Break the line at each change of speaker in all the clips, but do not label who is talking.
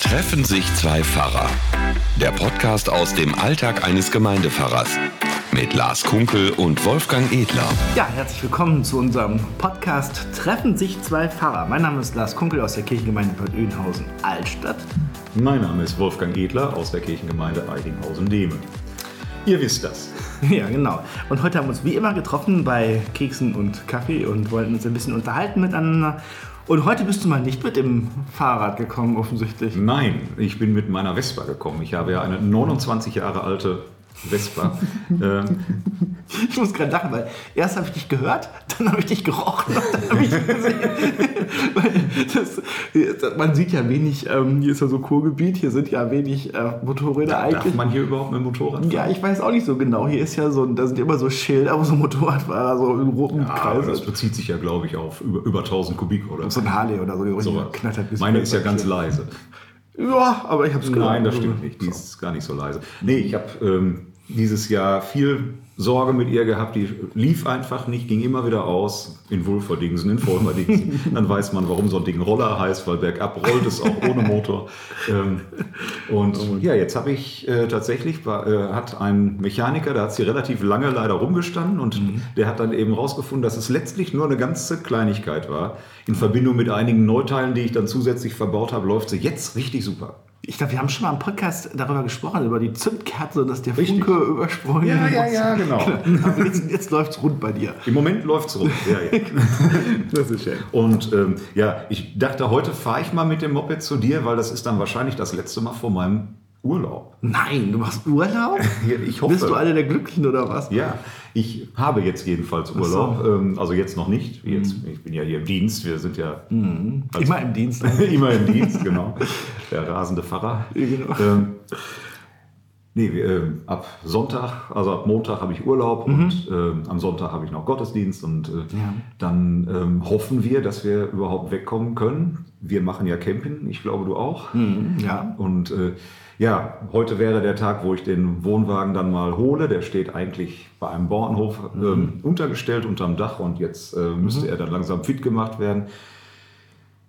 Treffen sich zwei Pfarrer. Der Podcast aus dem Alltag eines Gemeindepfarrers. Mit Lars Kunkel und Wolfgang Edler.
Ja, herzlich willkommen zu unserem Podcast Treffen sich zwei Pfarrer. Mein Name ist Lars Kunkel aus der Kirchengemeinde Bad Oeynhausen Altstadt.
Mein Name ist Wolfgang Edler aus der Kirchengemeinde Eidinghausen-Demen. Ihr wisst das.
Ja, genau. Und heute haben wir uns wie immer getroffen bei Keksen und Kaffee und wollten uns ein bisschen unterhalten miteinander. Und heute bist du mal nicht mit dem Fahrrad gekommen, offensichtlich.
Nein, ich bin mit meiner Vespa gekommen. Ich habe ja eine 29 Jahre alte Vespa. ähm,
Ich muss gerade lachen, weil erst habe ich dich gehört, dann habe ich dich gerochen und dann habe ich dich gesehen. Weil das, man sieht ja wenig, ähm, hier ist ja so Kurgebiet, hier sind ja wenig äh, Motorräder
darf
eigentlich.
man hier überhaupt mit Motorrad fahren?
Ja, ich weiß auch nicht so genau. Hier ist ja so, da sind immer so Schilder, wo so Motorradfahrer so im roten
Ja,
Kreis
das bezieht sich ja, glaube ich, auf über, über 1000 Kubik oder
So ein Harley oder so.
so.
knattert
Meine ist ja ganz leise.
Ja, aber ich habe es
Nein, das stimmt nicht. Die ist gar nicht so leise. Nee, ich habe ähm, dieses Jahr viel Sorge mit ihr gehabt. Die lief einfach nicht, ging immer wieder aus. In Wulferdingsen, in Vollmerdingsen. Dann weiß man, warum so ein Ding Roller heißt, weil bergab rollt es auch ohne Motor. Ähm, und ja, jetzt habe ich äh, tatsächlich, war, äh, hat ein Mechaniker, da hat sie relativ lange leider rumgestanden und der hat dann eben rausgefunden, dass es letztlich nur eine ganze Kleinigkeit war. In Verbindung mit einigen Neuteilen, die ich dann zusätzlich verbaut habe, läuft sie jetzt richtig super.
Ich glaube, wir haben schon mal im Podcast darüber gesprochen, über die Zündkerze, dass der
Richtig.
Funke übersprungen
Ja, ja,
muss.
ja, genau.
Aber jetzt, jetzt läuft es rund bei dir.
Im Moment läuft's rund. Ja, ja.
Das ist schön.
Und ähm, ja, ich dachte, heute fahre ich mal mit dem Moped zu dir, weil das ist dann wahrscheinlich das letzte Mal vor meinem Urlaub.
Nein, du machst Urlaub?
Ich hoffe.
Bist du einer der Glücklichen oder was?
Ja, ich habe jetzt jedenfalls
so.
Urlaub. Ähm, also jetzt noch nicht. Jetzt, Ich bin ja hier im Dienst. Wir sind ja als-
Immer im Dienst.
immer im Dienst, genau. Der rasende Pfarrer.
Genau.
Ähm, nee, ähm, ab Sonntag, also ab Montag habe ich Urlaub und ähm, am Sonntag habe ich noch Gottesdienst und äh,
Ja.
dann ähm, hoffen wir, dass wir überhaupt wegkommen können. Wir machen ja Camping, ich glaube du auch.
Mhm, ja.
Und äh, ja, heute wäre der Tag, wo ich den Wohnwagen dann mal hole. Der steht eigentlich bei einem Bauernhof ähm, untergestellt unterm Dach und jetzt äh, müsste er dann langsam fit gemacht werden.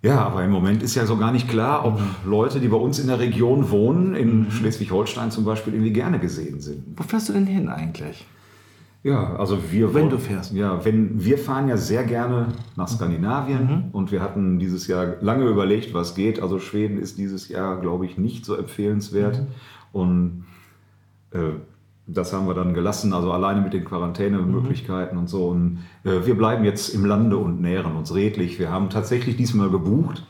Ja, aber im Moment ist ja so gar nicht klar, ob Leute, die bei uns in der Region wohnen, in Schleswig-Holstein zum Beispiel, irgendwie gerne gesehen sind.
Wo fährst du denn hin eigentlich?
Ja, also wir
Wenn du fährst.
Ja, wenn wir fahren ja sehr gerne nach Skandinavien und wir hatten dieses Jahr lange überlegt, was geht. Also Schweden ist dieses Jahr, glaube ich, nicht so empfehlenswert und äh, das haben wir dann gelassen, also alleine mit den Quarantänemöglichkeiten und so. Und äh, wir bleiben jetzt im Lande und nähren uns redlich. Wir haben tatsächlich diesmal gebucht.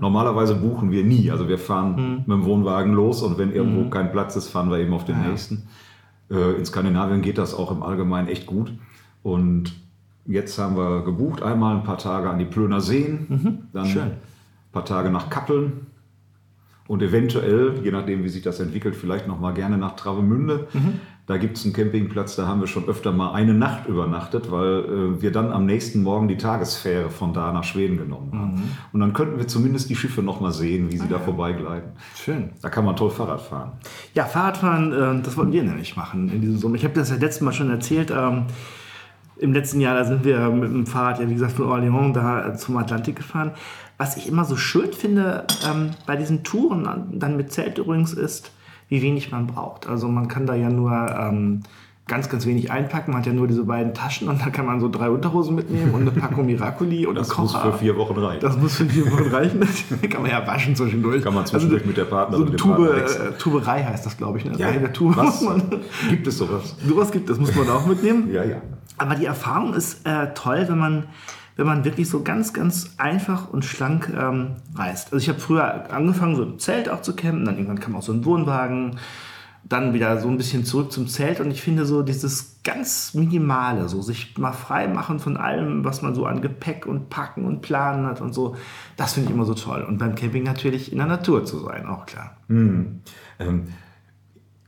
Normalerweise buchen wir nie. Also wir fahren mit dem Wohnwagen los und wenn irgendwo kein Platz ist, fahren wir eben auf den nächsten. Äh, in Skandinavien geht das auch im Allgemeinen echt gut. Und jetzt haben wir gebucht, einmal ein paar Tage an die Plöner Seen, dann
schön.
ein paar Tage nach Kappeln und eventuell, je nachdem wie sich das entwickelt, vielleicht noch mal gerne nach Travemünde. Da gibt es einen Campingplatz, da haben wir schon öfter mal eine Nacht übernachtet, weil äh, wir dann am nächsten Morgen die Tagesfähre von da nach Schweden genommen haben. Und dann könnten wir zumindest die Schiffe noch mal sehen, wie sie da vorbeigleiten.
Schön.
Da kann man toll Fahrrad fahren.
Ja, Fahrradfahren, äh, das wollten wir nämlich machen in diesem Sommer. Ich habe das ja letztes Mal schon erzählt. Ähm, Im letzten Jahr, da sind wir mit dem Fahrrad, ja wie gesagt, von Orléans da äh, zum Atlantik gefahren. Was ich immer so schön finde ähm, bei diesen Touren, dann mit Zelt übrigens, ist, wie wenig man braucht. Also man kann da ja nur ähm, ganz, ganz wenig einpacken. Man hat ja nur diese beiden Taschen und da kann man so drei Unterhosen mitnehmen und eine Packung Miracoli und
Das
einen
muss
Kocher.
für vier Wochen reichen.
Das muss für vier Wochen reichen. kann man ja waschen zwischendurch.
Kann man zwischendurch mit der Partnerin
So Tube,
Partner wechseln.
äh, Tuberei heißt das, glaube ich. Ne?
Ja,
in der Tube
was?
muss man.
Gibt es sowas?
Sowas gibt es, muss man auch mitnehmen.
Ja, ja.
Aber die Erfahrung ist äh, toll, wenn man, wenn man wirklich so ganz, ganz einfach und schlank ähm, reist. Also ich habe früher angefangen, so im Zelt auch zu campen, dann irgendwann kam auch so ein Wohnwagen, dann wieder so ein bisschen zurück zum Zelt und ich finde so dieses ganz Minimale, so sich mal frei machen von allem, was man so an Gepäck und Packen und Planen hat und so, das finde ich immer so toll. Und beim Camping natürlich in der Natur zu sein, auch klar.
Ähm,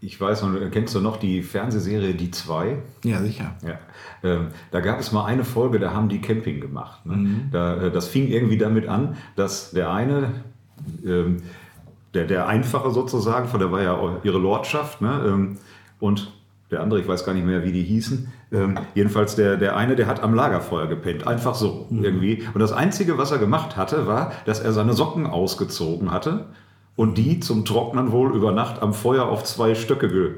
ich weiß noch, kennst du noch die Fernsehserie Die Zwei?
Ja, sicher.
Ja. Ähm, da gab es mal eine Folge, da haben die Camping gemacht. Ne? Da, äh, das fing irgendwie damit an, dass der eine, ähm, der, der Einfache sozusagen, von der war ja ihre Lordschaft, ne? ähm, und der andere, ich weiß gar nicht mehr, wie die hießen. Ähm, jedenfalls der, der eine, der hat am Lagerfeuer gepennt. Einfach so irgendwie. Und das Einzige, was er gemacht hatte, war, dass er seine Socken ausgezogen hatte und die zum Trocknen wohl über Nacht am Feuer auf zwei Stöcke ge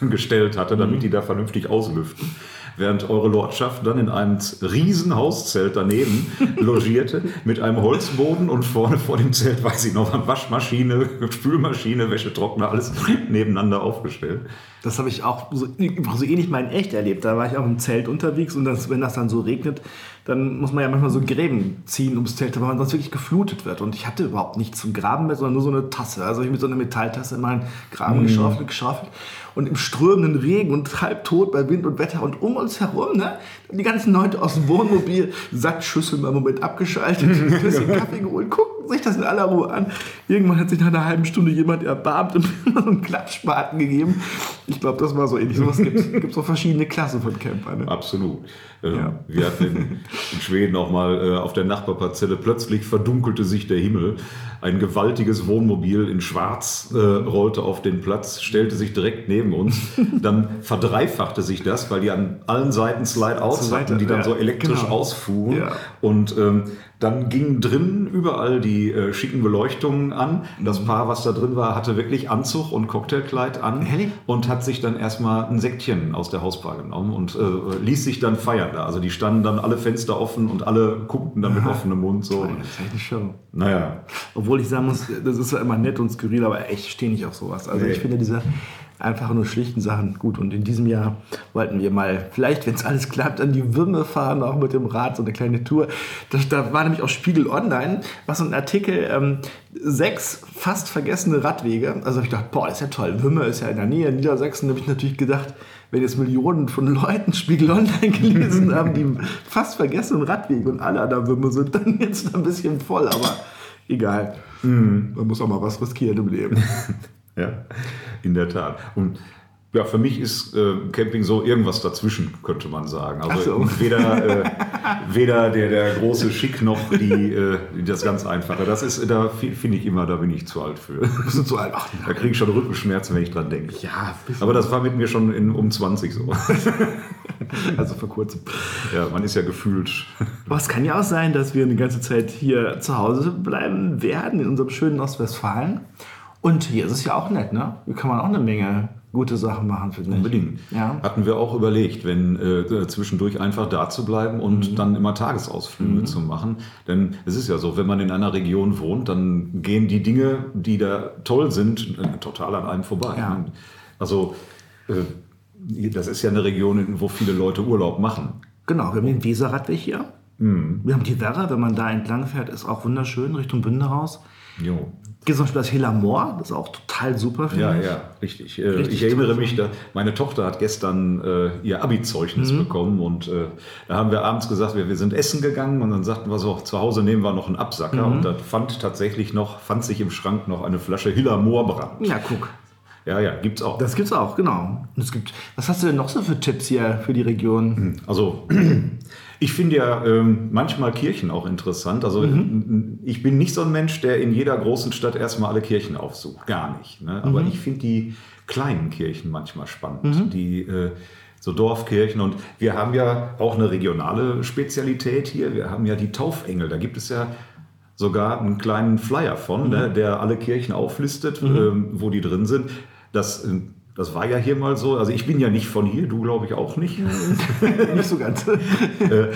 gestellt hatte, damit die da vernünftig auslüften während eure Lordschaft dann in einem riesen Hauszelt daneben logierte mit einem Holzboden und vorne vor dem Zelt, weiß ich noch, Waschmaschine, Spülmaschine, Wäschetrockner, alles nebeneinander aufgestellt.
Das habe ich auch so, so ähnlich mal in echt erlebt. Da war ich auch im Zelt unterwegs und das, wenn das dann so regnet, dann muss man ja manchmal so Gräben ziehen ums Zelt, weil man sonst wirklich geflutet wird. Und ich hatte überhaupt nichts zum Graben mehr, sondern nur so eine Tasse. Also ich mit so einer Metalltasse in meinen Graben mm. geschaufelt, geschaufelt und im strömenden Regen und halb tot bei Wind und Wetter und um uns herum, ne? Die ganzen Leute aus dem Wohnmobil, Sackschüssel mal im Moment abgeschaltet, ein bisschen Kaffee geholt, gucken sich das in aller Ruhe an. Irgendwann hat sich nach einer halben Stunde jemand erbarmt und mir so einen Klatschspaten gegeben. Ich glaube, das war so ähnlich. Sowas gibt es so verschiedene Klassen von Campern.
Ne? Absolut. Ähm, ja. Wir hatten in, in Schweden auch mal äh, auf der Nachbarparzelle plötzlich verdunkelte sich der Himmel. Ein gewaltiges Wohnmobil in Schwarz äh, rollte auf den Platz, stellte sich direkt neben uns. Dann verdreifachte sich das, weil die an allen Seiten Slide-Outs hatten, die dann ja, so elektrisch genau. ausfuhren. Ja. Und ähm, dann gingen drin überall die äh, schicken Beleuchtungen an. Das mhm. Paar, was da drin war, hatte wirklich Anzug und Cocktailkleid an Ehrlich? und hat sich dann erstmal ein Säckchen aus der Hausbar genommen und äh, ließ sich dann feiern da. Also die standen dann alle Fenster offen und alle guckten dann Aha. mit offenem Mund so. Das ist echt eine Show.
Naja. Obwohl ich sagen muss, das ist ja immer nett und skurril, aber echt stehe nicht auf sowas. Also nee. ich finde diese einfach nur schlichten Sachen gut. Und in diesem Jahr wollten wir mal, vielleicht, wenn es alles klappt, an die Würme fahren, auch mit dem Rad, so eine kleine Tour. Das, da war nämlich auch Spiegel Online, was so ein Artikel, ähm, sechs fast vergessene Radwege. Also ich dachte, boah, das ist ja toll. Würme ist ja in der Nähe, Niedersachsen. Da habe ich natürlich gedacht, wenn jetzt Millionen von Leuten Spiegel Online gelesen haben, die fast vergessenen Radwege und alle an der Würme sind, dann jetzt ein bisschen voll, aber egal. Mhm. Man muss auch mal was riskieren im Leben.
Ja, in der Tat. Und ja, für mich ist äh, Camping so irgendwas dazwischen, könnte man sagen. Also so. weder, äh, weder der, der große Schick noch die, äh, das ganz Einfache. Das ist, da finde ich immer, da bin ich zu alt für. Bist du zu alt? Ach, da kriege ich schon Rückenschmerzen, wenn ich dran denke. Ja, aber das war mit mir schon in, um 20 so.
also vor kurzem.
Ja, man ist ja gefühlt.
Aber es kann ja auch sein, dass wir eine ganze Zeit hier zu Hause bleiben werden, in unserem schönen Ostwestfalen. Und hier ist es ja auch nett, ne? Hier kann man auch eine Menge gute Sachen machen,
finde ich. Unbedingt. Ja. Hatten wir auch überlegt, wenn äh, zwischendurch einfach da zu bleiben und mhm. dann immer Tagesausflüge mhm. zu machen. Denn es ist ja so, wenn man in einer Region wohnt, dann gehen die Dinge, die da toll sind, äh, total an einem vorbei. Ja. Also äh, das ist ja eine Region, wo viele Leute Urlaub machen.
Genau, wir haben den Weserradweg hier. Mhm. Wir haben die Werra, wenn man da entlang fährt, ist auch wunderschön, Richtung Bünde raus. Jo. Gibt zum Beispiel das Helamor, das ist auch total super.
Ja, ich. ja, richtig. Äh, richtig ich erinnere mich, da, meine Tochter hat gestern äh, ihr Abi-Zeugnis mhm. bekommen und äh, da haben wir abends gesagt, wir, wir sind essen gegangen und dann sagten wir so, zu Hause nehmen wir noch einen Absacker mhm. und da fand tatsächlich noch, fand sich im Schrank noch eine Flasche Hillamor Brand.
Ja, guck.
Ja, ja, gibt's auch.
Das gibt's auch, genau. Und es gibt, was hast du denn noch so für Tipps hier für die Region?
Hm, also, ich finde ja ähm, manchmal Kirchen auch interessant. Also, mhm. ich bin nicht so ein Mensch, der in jeder großen Stadt erstmal alle Kirchen aufsucht. Gar nicht. Ne? Aber mhm. ich finde die kleinen Kirchen manchmal spannend. Mhm. Die, äh, so Dorfkirchen. Und wir haben ja auch eine regionale Spezialität hier. Wir haben ja die Taufengel. Da gibt es ja sogar einen kleinen Flyer von, ne, mhm. der alle Kirchen auflistet, mhm. ähm, wo die drin sind. Das, äh, das war ja hier mal so. Also ich bin ja nicht von hier, du glaube ich auch nicht.
nicht so ganz.
äh,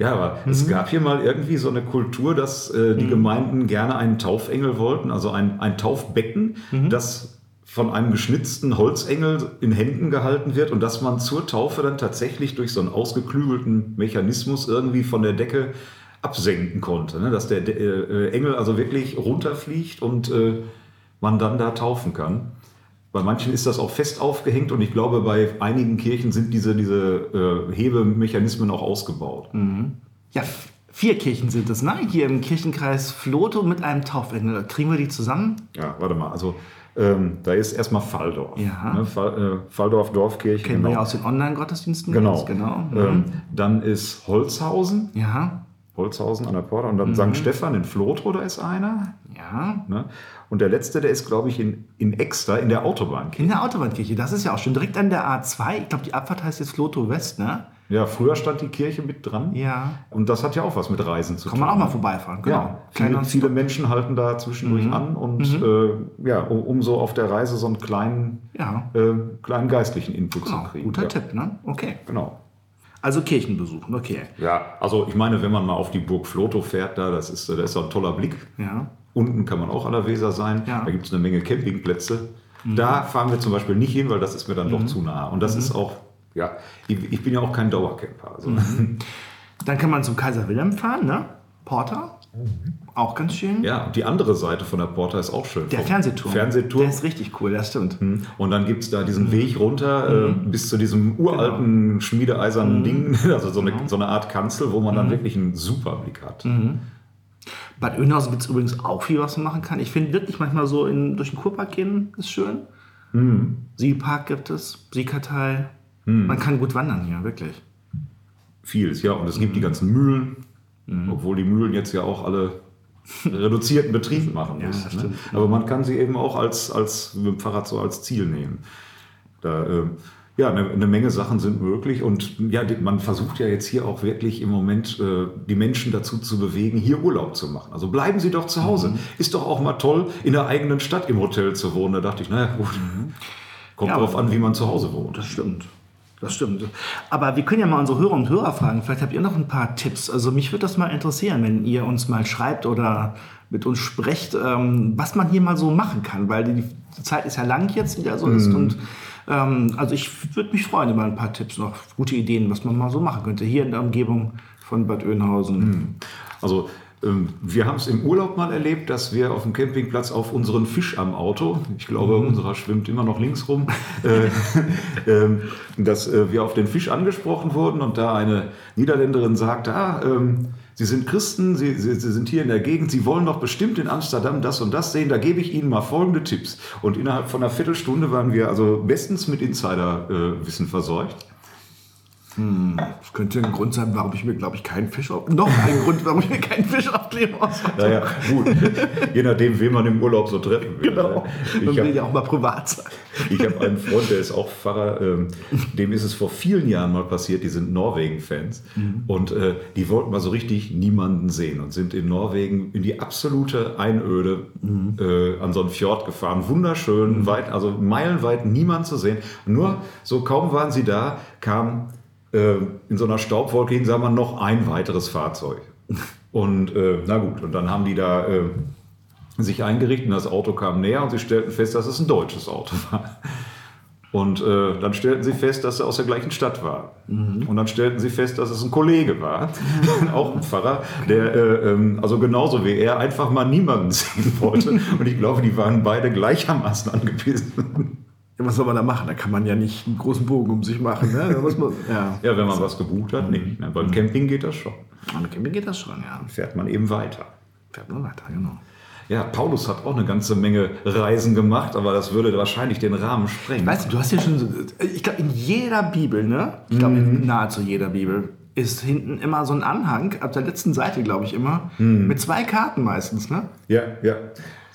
ja, aber mhm. es gab hier mal irgendwie so eine Kultur, dass äh, die mhm. Gemeinden gerne einen Taufengel wollten, also ein, ein Taufbecken, mhm. das von einem geschnitzten Holzengel in Händen gehalten wird und dass man zur Taufe dann tatsächlich durch so einen ausgeklügelten Mechanismus irgendwie von der Decke absenken konnte. Ne? Dass der äh, Engel also wirklich runterfliegt und äh, man dann da taufen kann. Bei manchen ist das auch fest aufgehängt und ich glaube, bei einigen Kirchen sind diese, diese äh, Hebemechanismen auch ausgebaut. Mhm.
Ja, vier Kirchen sind es, ne? Hier im Kirchenkreis Floto mit einem Taufengel. Kriegen wir die zusammen?
Ja, warte mal. Also ähm, da ist erstmal Falldorf. Ja. Ne? Fall, äh, Falldorf Dorfkirche.
Kennen genau. wir ja aus den Online-Gottesdiensten.
Genau. genau. Mhm. Ähm, dann ist Holzhausen. Ja. Holzhausen an der Porta. Und dann mhm. St. Stephan in Floto, da ist einer. Ja. Ne? Und der letzte, der ist, glaube ich, in, in Exter, in der Autobahnkirche.
In der Autobahnkirche, das ist ja auch schon direkt an der A2. Ich glaube, die Abfahrt heißt jetzt Floto West, ne?
Ja, früher stand die Kirche mit dran.
Ja.
Und das hat ja auch was mit Reisen zu
Kann
tun.
man auch mal vorbeifahren. Genau.
Ja, viele, viele Menschen halten da zwischendurch an und äh, ja, um, um so auf der Reise so einen kleinen,
Ja.
äh, kleinen geistlichen Input
Genau,
zu kriegen.
guter
ja.
Tipp, ne? Okay.
Genau.
Also Kirchen besuchen, okay.
Ja, also ich meine, wenn man mal auf die Burg Flotow fährt, da, das ist, äh, das ist ein toller Blick.
Ja.
Unten kann man auch an der Weser sein.
Ja. Mhm.
Da gibt es eine Menge Campingplätze. Da fahren wir zum Beispiel nicht hin, weil das ist mir dann doch zu nah. Und das ist auch, ja, ich, ich bin ja auch kein Dauercamper. Also.
Mhm. Dann kann man zum Kaiser Wilhelm fahren, ne? Porter. Auch ganz schön.
Ja, und die andere Seite von der Porta ist auch schön.
Der Fernsehturm.
Fernsehturm.
Der ist richtig cool, das stimmt.
Und dann gibt es da
Mhm.
diesen Weg runter äh, bis zu diesem uralten
Genau.
schmiedeeisernen Ding, also so eine, so eine Art Kanzel, wo man
Mhm.
dann wirklich einen super Blick hat.
Bad Oeynhausen gibt es übrigens auch viel, was man machen kann. Ich finde wirklich manchmal so in, durch den Kurpark gehen ist schön. Siegelpark gibt es, Siegerteil. Man kann gut wandern hier, wirklich.
Vieles, ja. Und es gibt die ganzen Mühlen, obwohl die Mühlen jetzt ja auch alle reduzierten Betrieb machen
Ja,
müssen. ne? Aber man kann sie eben auch als, als mit dem Fahrrad so als Ziel nehmen. Da, äh, ja, eine, eine Menge Sachen sind möglich und ja, man versucht ja jetzt hier auch wirklich im Moment äh, die Menschen dazu zu bewegen, hier Urlaub zu machen. Also bleiben Sie doch zu Hause.
Mhm.
Ist doch auch mal toll, in der eigenen Stadt im Hotel zu wohnen. Da dachte ich, naja, gut. Kommt
Mhm. Ja,
drauf
aber-
an, wie man zu Hause wohnt.
Das stimmt. Das stimmt. Aber wir können ja mal unsere Hörer und Hörer fragen. Vielleicht habt ihr noch ein paar Tipps. Also mich würde das mal interessieren, wenn ihr uns mal schreibt oder mit uns sprecht, ähm, was man hier mal so machen kann, weil die, die Zeit ist ja lang jetzt wieder so ist. Und ähm, also ich würde mich freuen über ein paar Tipps noch, gute Ideen, was man mal so machen könnte hier in der Umgebung von Bad Oeynhausen.
Also ähm, wir haben es im Urlaub mal erlebt, dass wir auf dem Campingplatz auf unseren Fisch am Auto, ich glaube, unserer schwimmt immer noch links rum, äh, ähm, dass äh, wir auf den Fisch angesprochen wurden und da eine Niederländerin sagte, ah, ähm, Sie sind Christen, Sie, Sie, Sie sind hier in der Gegend, Sie wollen doch bestimmt in Amsterdam das und das sehen, da gebe ich Ihnen mal folgende Tipps. Und innerhalb von einer Viertelstunde waren wir also bestens mit Insiderwissen versorgt.
Das könnte ein Grund sein, warum ich mir, glaube ich, keinen Fisch auf... Noch ein Grund, warum ich mir keinen Fisch aufkleben muss.
Naja, gut. Je nachdem, wen man im Urlaub so treffen will.
Genau.
Ich
Man will ja auch mal privat sein.
Ich habe einen Freund, der ist auch Pfarrer, ähm, dem ist es vor vielen Jahren mal passiert, die sind Norwegen-Fans und äh, die wollten mal so richtig niemanden sehen und sind in Norwegen in die absolute Einöde äh, an so einen Fjord gefahren. Wunderschön, weit, also meilenweit niemand zu sehen. Nur so kaum waren sie da, kam äh, in so einer Staubwolke hin, sagen wir, noch ein weiteres Fahrzeug. Und äh, na gut, und dann haben die da äh, sich eingerichtet und das Auto kam näher und sie stellten fest, dass es ein deutsches Auto war. Und äh, dann stellten sie fest, dass er aus der gleichen Stadt war. Und dann stellten sie fest, dass es ein Kollege war, auch ein Pfarrer, der äh, ähm, also genauso wie er einfach mal niemanden sehen wollte. Und ich glaube, die waren beide gleichermaßen angebissen.
Ja, was soll man da machen? Da kann man ja nicht einen großen Bogen um sich machen. Ne? Da muss man, ja.
Ja, wenn man was gebucht hat, nicht. Ne? Beim Camping geht das schon.
Mit Camping geht das schon, ja.
Fährt man eben weiter.
Fährt man weiter, genau.
Ja, Paulus hat auch eine ganze Menge Reisen gemacht, aber das würde wahrscheinlich den Rahmen sprengen.
Weißt du, du hast ja schon, so- ich glaube, in jeder Bibel, ne? Ich glaube, in nahezu jeder Bibel ist hinten immer so ein Anhang, ab der letzten Seite, glaube ich, immer, mit zwei Karten meistens, ne?
Ja, ja.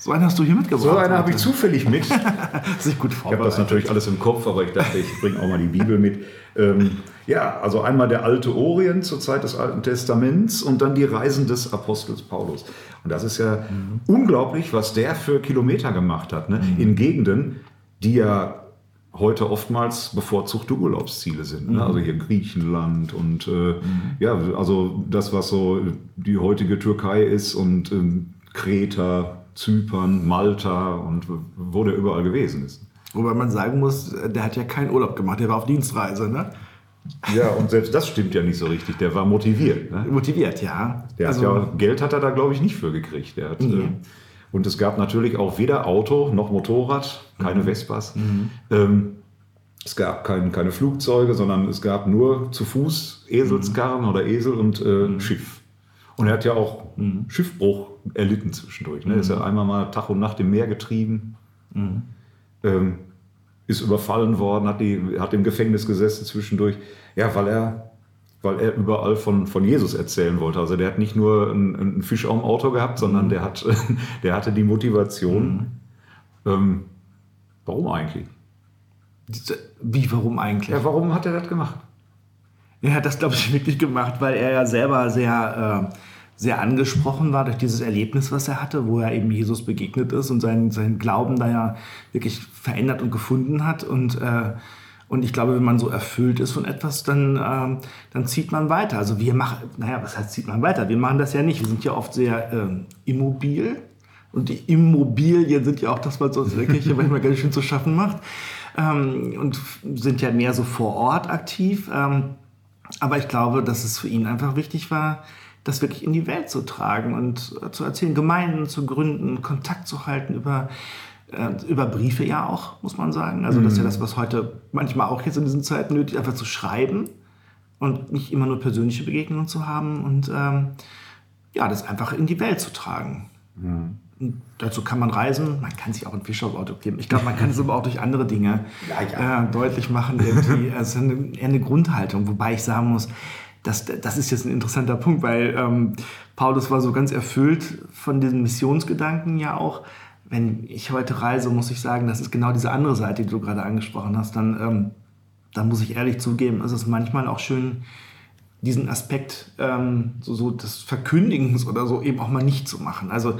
So einen hast du hier mitgebracht.
So eine habe ich zufällig mit.
Sich gut
Ich habe
vorbereitet.
das natürlich alles im Kopf, aber ich dachte, ich bringe auch mal die Bibel mit. Ähm, ja, also einmal der alte Orient zur Zeit des Alten Testaments und dann die Reisen des Apostels Paulus. Und das ist ja unglaublich, was der für Kilometer gemacht hat. Ne? In Gegenden, die ja heute oftmals bevorzugte Urlaubsziele sind. Ne? Also hier Griechenland und äh, ja, also das, was so die heutige Türkei ist und ähm, Kreta, Zypern, Malta und wo der überall gewesen ist.
Wobei man sagen muss, der hat ja keinen Urlaub gemacht, der war auf Dienstreise, ne?
Ja, und selbst das stimmt ja nicht so richtig. Der war motiviert. Ne?
Motiviert, ja.
Der
also,
hat ja, Geld hat er da, glaube ich, nicht für gekriegt. Der hat,
Nee.
äh, und es gab natürlich auch weder Auto noch Motorrad,
Mhm.
keine Vespas. Ähm, es gab kein, keine Flugzeuge, sondern es gab nur zu Fuß Eselskarren oder Esel und äh,
Mhm.
Schiff. Und er hat ja auch Schiffbruch erlitten zwischendurch. Ne? Ist
Mhm.
ja einmal mal Tag und Nacht im Meer getrieben. Ähm, ist überfallen worden, hat, die, hat im Gefängnis gesessen zwischendurch. Ja, weil er, weil er überall von, von Jesus erzählen wollte. Also der hat nicht nur einen, einen Fisch am Auto gehabt, sondern der, hat, der hatte die Motivation. Ähm, warum eigentlich?
wie, warum eigentlich?
Ja, warum hat er das gemacht?
Er hat das, glaube ich, wirklich gemacht, weil er ja selber sehr, äh, sehr angesprochen war durch dieses Erlebnis, was er hatte, wo er eben Jesus begegnet ist und seinen, seinen Glauben da ja wirklich verändert und gefunden hat. Und, äh, und ich glaube, wenn man so erfüllt ist von etwas, dann, äh, dann zieht man weiter. Also wir machen, naja, was heißt zieht man weiter? Wir machen das ja nicht. Wir sind ja oft sehr äh, immobil. Und die Immobilien sind ja auch das, was uns Kirche manchmal ganz schön zu schaffen macht. Ähm, und sind ja mehr so vor Ort aktiv. Ähm, aber ich glaube, dass es für ihn einfach wichtig war, das wirklich in die Welt zu tragen und zu erzählen, Gemeinden zu gründen, Kontakt zu halten über, äh, über Briefe ja auch, muss man sagen. Also das ist ja das, was heute manchmal auch jetzt in diesen Zeiten nötig ist, einfach zu schreiben und nicht immer nur persönliche Begegnungen zu haben und ähm, ja, das einfach in die Welt zu tragen. Mhm. Dazu kann man reisen, man kann sich auch ein Fischersauto geben. Ich glaube, man kann es aber auch durch andere Dinge ja, ja. Äh, deutlich machen. Irgendwie. Also eine, eher eine Grundhaltung, wobei ich sagen muss, das, das ist jetzt ein interessanter Punkt, weil ähm, Paulus war so ganz erfüllt von diesem Missionsgedanken ja auch. Wenn ich heute reise, muss ich sagen, das ist genau diese andere Seite, die du gerade angesprochen hast. Dann, ähm, dann muss ich ehrlich zugeben, ist es manchmal auch schön, diesen Aspekt ähm, so, so des Verkündigens oder so eben auch mal nicht zu machen. Also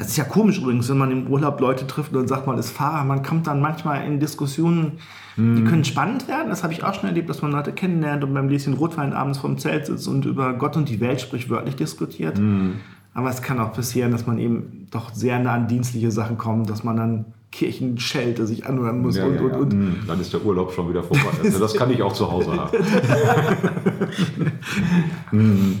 das ist ja komisch übrigens, wenn man im Urlaub Leute trifft und sagt, man ist Fahrer. Man kommt dann manchmal in Diskussionen, die mhm. können spannend werden. Das habe ich auch schon erlebt, dass man Leute kennenlernt und beim Gläschen Rotwein abends vom Zelt sitzt und über Gott und die Welt sprichwörtlich diskutiert. Mm. Aber es kann auch passieren, dass man eben doch sehr nah an dienstliche Sachen kommt, dass man dann Kirchenschelte sich anhören muss.
Ja, und, ja, ja. Und, und. Hm, dann ist der Urlaub schon wieder vorbei. Also das kann ich auch zu Hause haben.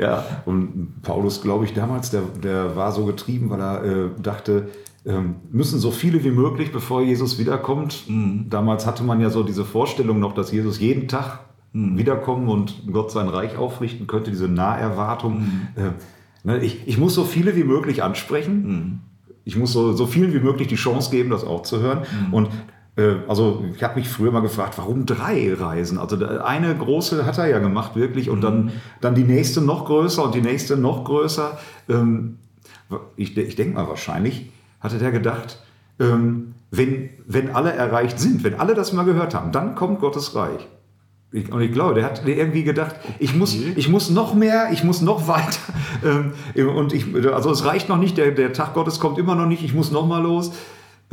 Ja, und Paulus, glaube ich, damals, der, der war so getrieben, weil er äh, dachte, ähm, müssen so viele wie möglich, bevor Jesus wiederkommt. Mhm. Damals hatte man ja so diese Vorstellung noch, dass Jesus jeden Tag mhm. wiederkommen und Gott sein Reich aufrichten könnte, diese Naherwartung. Mhm. Äh, ne, ich, ich muss so viele wie möglich ansprechen. Mhm. Ich muss so, so vielen wie möglich die Chance geben, das auch zu hören. Mhm. Und also ich habe mich früher mal gefragt, warum drei Reisen? Also eine große hat er ja gemacht wirklich und dann, mhm. dann die nächste noch größer und die nächste noch größer. Ähm, ich, ich denke mal wahrscheinlich hatte der gedacht, ähm, wenn, wenn alle erreicht sind, wenn alle das mal gehört haben, dann kommt Gottes Reich. Ich, und ich glaube, der hat irgendwie gedacht, ich muss, ich muss noch mehr, ich muss noch weiter. Ähm, und ich, also es reicht noch nicht, der, der Tag Gottes kommt immer noch nicht, ich muss noch mal los.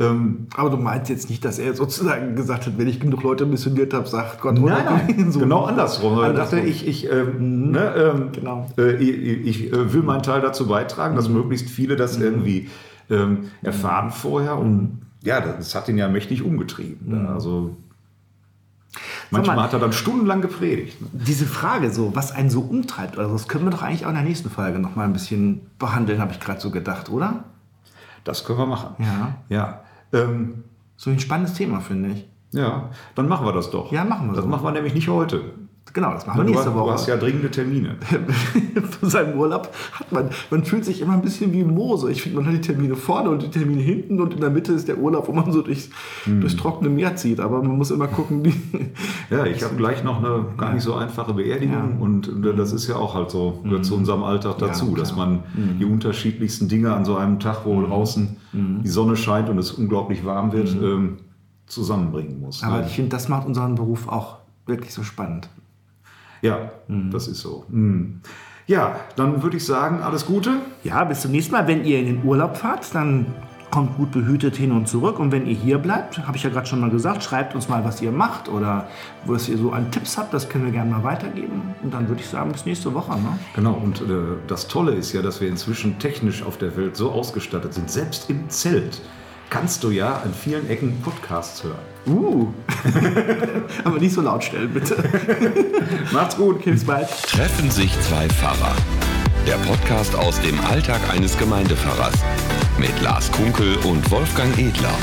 Ähm, aber du meinst jetzt nicht, dass er sozusagen gesagt hat, wenn ich genug Leute missioniert habe, sagt Gott,
nein, nein, so genau andersrum. Er dachte, ich, ich, ähm, mhm. ne, ähm, genau. äh, ich, ich äh, will meinen Teil dazu beitragen, dass mhm. möglichst viele das mhm. irgendwie ähm, erfahren vorher. Und ja, das hat ihn ja mächtig umgetrieben. Ne? Also Manchmal mal, hat er dann stundenlang gepredigt. Ne?
Diese Frage, so, was einen so umtreibt, also das können wir doch eigentlich auch in der nächsten Folge noch mal ein bisschen behandeln, habe ich gerade so gedacht, oder?
Das können wir machen.
Ja.
Ja.
Ähm, so ein spannendes Thema, finde ich.
Ja, dann machen wir das doch.
Ja, machen wir
das. Das machen wir nämlich nicht heute.
Genau, das machen wir nächste Woche.
Du hast ja dringende Termine.
Von seinem Urlaub hat man, man fühlt sich immer ein bisschen wie Mose. Ich finde, man hat die Termine vorne und die Termine hinten und in der Mitte ist der Urlaub, wo man so durchs, hm. durchs trockene Meer zieht. Aber man muss immer gucken, wie.
Ja, ich habe gleich noch eine gar nicht so einfache Beerdigung ja. und das ist ja auch halt so, gehört zu hm. unserem Alltag dazu, ja, dass man mhm. die unterschiedlichsten Dinge an so einem Tag, wo mhm. draußen mhm. die Sonne scheint und es unglaublich warm wird, hm. ähm, zusammenbringen muss.
Aber ne? ich finde, das macht unseren Beruf auch wirklich so spannend.
Ja, mhm. das ist so. Mhm. Ja, dann würde ich sagen, alles Gute.
Ja, bis zum nächsten Mal. Wenn ihr in den Urlaub fahrt, dann kommt gut behütet hin und zurück. Und wenn ihr hier bleibt, habe ich ja gerade schon mal gesagt, schreibt uns mal, was ihr macht oder was ihr so an Tipps habt. Das können wir gerne mal weitergeben. Und dann würde ich sagen, bis nächste Woche. Ne?
Genau. Und äh, das Tolle ist ja, dass wir inzwischen technisch auf der Welt so ausgestattet sind, selbst im Zelt kannst du ja an vielen Ecken Podcasts hören.
Uh. Aber nicht so laut stellen, bitte.
Macht's gut,
bis bald.
Treffen sich zwei Pfarrer. Der Podcast aus dem Alltag eines Gemeindepfarrers. Mit Lars Kunkel und Wolfgang Edler.